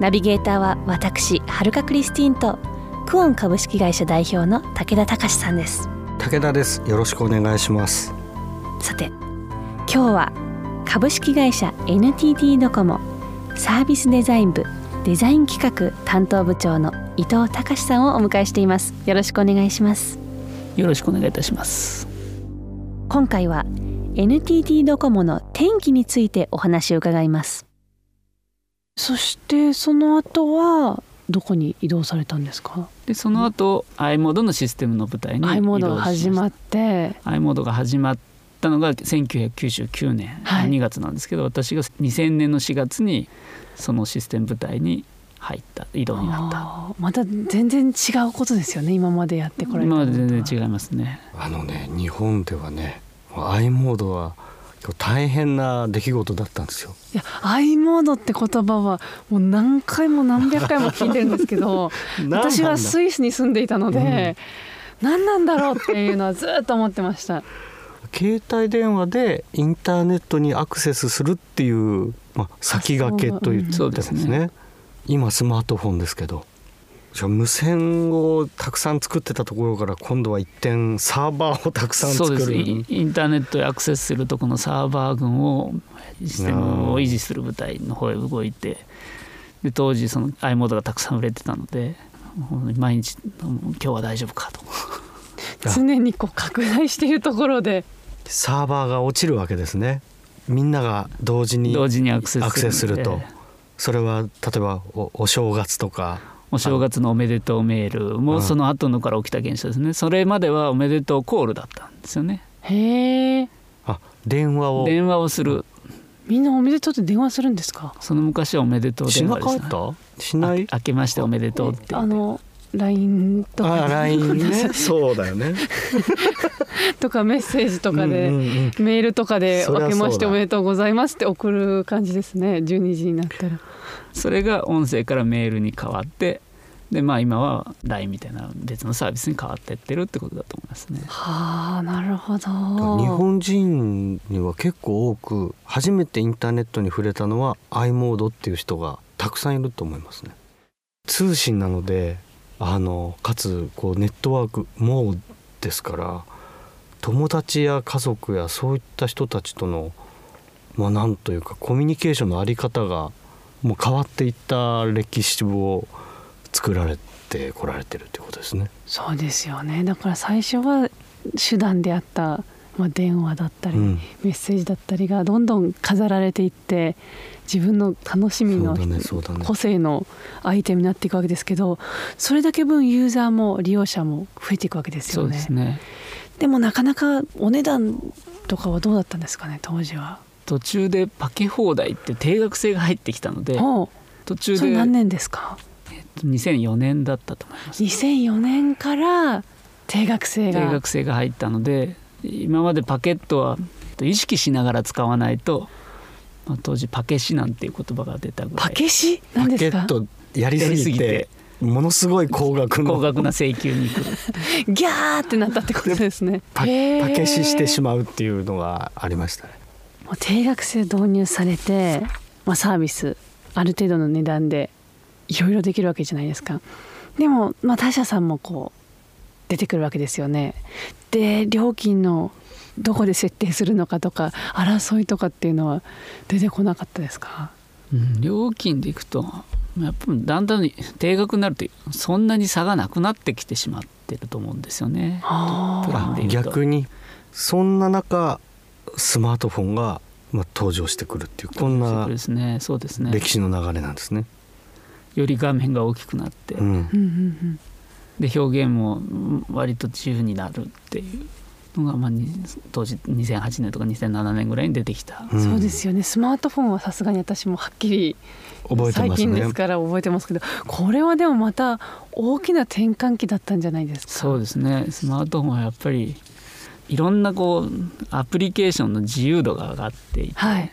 ナビゲーターは私はるかクリスティンとクオン株式会社代表の武田隆さんです。武田です。よろしくお願いします。さて今日は株式会社 NTT ドコモサービスデザイン部デザイン企画担当部長の伊藤隆さんをお迎えしています。よろしくお願いしますよろしくお願いいたします。今回は NTT ドコモの天気についてお話を伺いますそしてその後はどこに移動されたんですか？でその後 i モードのシステムの舞台に移動しま i モードが始まって。i モードが始まったのが1999年2月なんですけど、はい、私が2000年の4月にそのシステム部隊に入った移動になった。また全然違うことですよね今までやってこれ今まで全然違いますね。あのね日本ではね i モードは大変な出来事だったんですよ。いや、i モードって言葉はもう何回も何百回も聞いてるんですけど、私はスイスに住んでいたので、うん、何なんだろうっていうのはずっと思ってました。携帯電話でインターネットにアクセスするっていう、まあ、先駆けと言ってですね、ね、今スマートフォンですけどじゃ無線をたくさん作ってたところから今度は一点サーバーをたくさん作る。インターネットへアクセスするとこのサーバー群をシステムを維持する部隊の方へ動いてで当時その i モードがたくさん売れてたので毎日今日は大丈夫かと。常にこう拡大しているところで。サーバーが落ちるわけですね。みんなが同時に同時にアクセスすると。それは例えばお正月とかお正月のおめでとうメールもその後のから起きた現象ですね。それまではおめでとうコールだったんですよね。へえあ電話を。電話をする。みんなおめでとうって電話するんですか？その昔はおめでとう電話です、しない？明けましておめでとうって。あの LINE とかあ LINE ね そうだよねとかメッセージとかで、うんうんうん、メールとかで「明けましておめでとうございます」って送る感じですね12時になったら。それが音声からメールに変わってでまあ今は LINE みたいな別のサービスに変わってってるってことだと思いますね。はあなるほど。日本人には結構多く初めてインターネットに触れたのは i モードっていう人がたくさんいると思いますね。通信なのであのかつこうネットワークもですから友達や家族やそういった人たちとのまあなんというかコミュニケーションのあり方がもう変わっていった歴史を作られてこられてるということですね。そうですよねだから最初は手段であった、まあ、電話だったり、うん、メッセージだったりがどんどん飾られていって自分の楽しみの、ねね、個性のアイテムになっていくわけですけどそれだけ分ユーザーも利用者も増えていくわけですよね。でね。でもなかなかお値段とかはどうだったんですかね当時は。途中でパケ放題って定額制が入ってきたので途中で何年ですか、えっと、2004年だったと思います。2004年から定額制が定額制が入ったので今までパケットは意識しながら使わないと、まあ、当時パケシなんていう言葉が出たぐらい。パケシ？何ですか？パケットやりすぎてものすごい高額高額な請求に来る。ギャーってなったってことですね。パパケシしてしまうっていうのがありましたね。定額制導入されて、まあ、サービスある程度の値段でいろいろできるわけじゃないですか。でも、まあ、他社さんもこう出てくるわけですよね。で料金のどこで設定するのかとか争いとかっていうのは出てこなかったですか、うん、料金でいくとやっぱりだんだん定額になるとそんなに差がなくなってきてしまってると思うんですよね。プランで逆にそんな中スマートフォンがまあ登場してくるっていうこんな歴史の流れなんですね。より画面が大きくなって、うん、で表現も割と自由になるっていうのが、まあ、当時2008年とか2007年ぐらいに出てきた、うん、そうですよね。スマートフォンはさすがに私もはっきり覚えてますね最近ですから覚えてますけどこれはでもまた大きな転換期だったんじゃないですか。そうですね。スマートフォンはやっぱりいろんなこうアプリケーションの自由度が上がっていて、はい。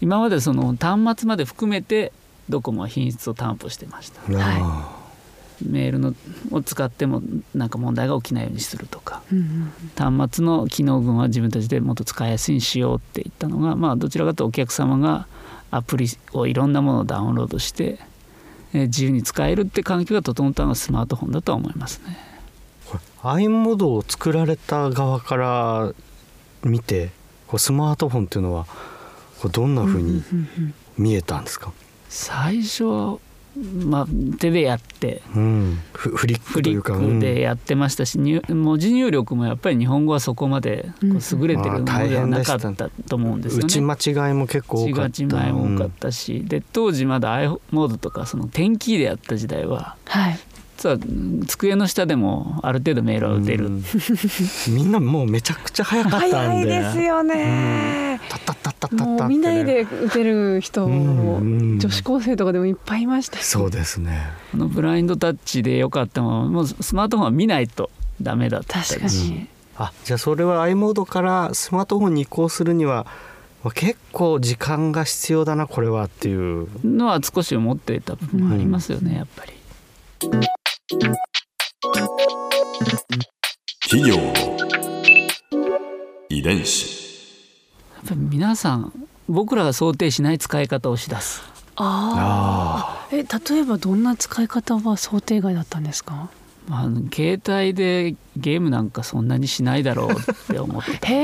今までその端末まで含めてドコモは品質を担保してました。あメールのを使ってもなんか問題が起きないようにするとか。うんうん端末の機能群は自分たちでもっと使いやすいにしようって言ったのが、まあ、どちらかというとお客様がアプリをいろんなものをダウンロードしてえー自由に使えるって環境が整ったのがスマートフォンだとは思いますね。これ i モードを作られた側から見てスマートフォンっていうのはどんな風にうんうん。見えたんですか、最初は、まあ、手でやってうん、フフリッフリックというかクでやってましたし、入文字入力もやっぱり日本語はそこまで優れてるものではなかったと思うんですよね。打ち間違いも結構多かった。違いも多かったし、で当時まだ i モードとかその点キーでやった時代ははい。実は机の下でもある程度メールは打てる、うん。みんなもうめちゃくちゃ早かった早いんでですよね、タッタッタッタッタッタもうってね見ないで打てる人、女子高生とかでもいっぱいいましたしそうですねこのブラインドタッチでよかったのはもうスマートフォンは見ないとダメだった確かに、あじゃあそれは i モードからスマートフォンに移行するには結構時間が必要だなこれはっていうのは少し思っていた部分もありますよね、やっぱり。企業遺伝子ぱり皆さん僕らが想定しない使い方をしだす。ああえ例えばどんな使い方は想定外だったんですか？あの携帯でゲームなんかそんなにしないだろうって思ってたんですよね。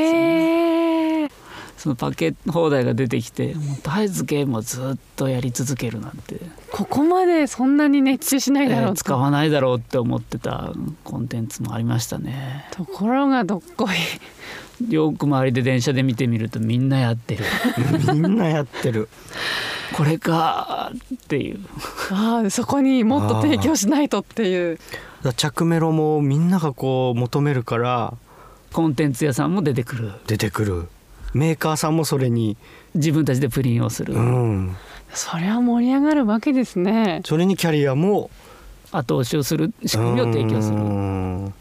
へえそのパケ放題が出てきてもう絶えずゲームをずっとやり続けるなんて、ここまでそんなに熱中しないだろうと、えー使わないだろうって思ってたコンテンツもありましたね。ところがどっこいよく周りで電車で見てみるとみんなやってる。みんなやってる。これかっていう。ああそこにもっと提供しないとっていう。着メロもみんながこう求めるから。コンテンツ屋さんも出てくる。出てくる。メーカーさんもそれに。自分たちでプリンをする、うんそれは盛り上がるわけですねそれにキャリアも後押しをする仕組みを提供する。うん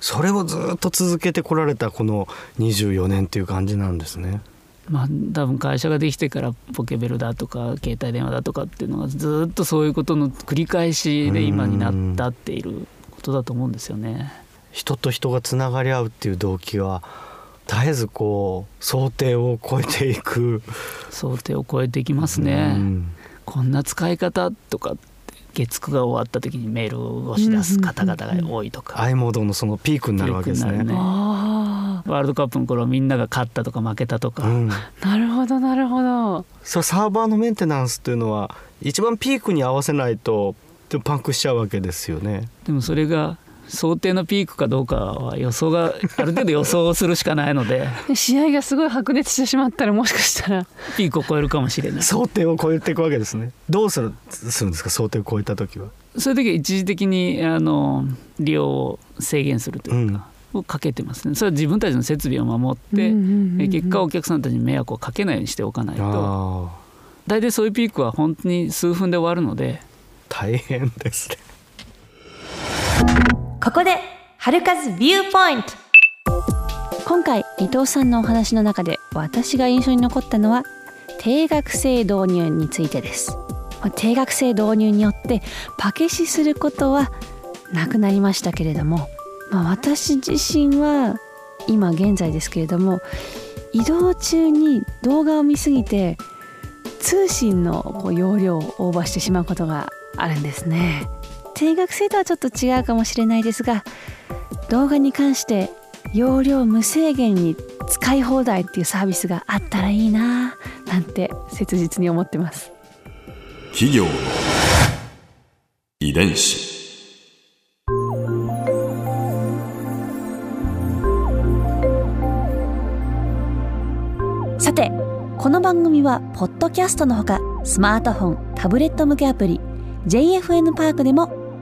それをずっと続けてこられたこの24年っていう感じなんですねまあ多分会社ができてからポケベルだとか携帯電話だとかっていうのがずっとそういうことの繰り返しで今になったっていることだと思うんですよね。人と人がつながり合うっていう動機は絶えずこう想定を超えていく想定を超えていきますね。うんこんな使い方とかって月9が終わった時にメールを押し出す方々が多いとか、i モードのそのピークになるわけですね。ね。あワールドカップの頃みんなが勝ったとか負けたとか、うん、あなるほどなるほど。それサーバーのメンテナンスっていうのは一番ピークに合わせないとでもパンクしちゃうわけですよね。でもそれが想定のピークかどうかは予想がある程度予想するしかないので試合がすごい白熱してしまったらもしかしたらピークを超えるかもしれない。想定を超えていくわけですね。どうするするんですか想定を超えた時は。そういう時は一時的にあの利用を制限するというか、をかけてますねそれは自分たちの設備を守って、うんうんうんうんえ結果お客さんたちに迷惑をかけないようにしておかないと大体そういうピークは本当に数分で終わるので大変ですね。ここで春風ビューポイント。今回伊藤さんのお話の中で私が印象に残ったのは定額制導入についてです。定額制導入によってパケシすることはなくなりましたけれども、まあ、私自身は今現在ですけれども移動中に動画を見すぎて通信のこう容量をオーバーしてしまうことがあるんですね。定額制とはちょっと違うかもしれないですが動画に関して容量無制限に使い放題っていうサービスがあったらいいななんて切実に思ってます。企業の遺伝子さてこの番組はポッドキャストのほかスマートフォンタブレット向けアプリ JFN パークでも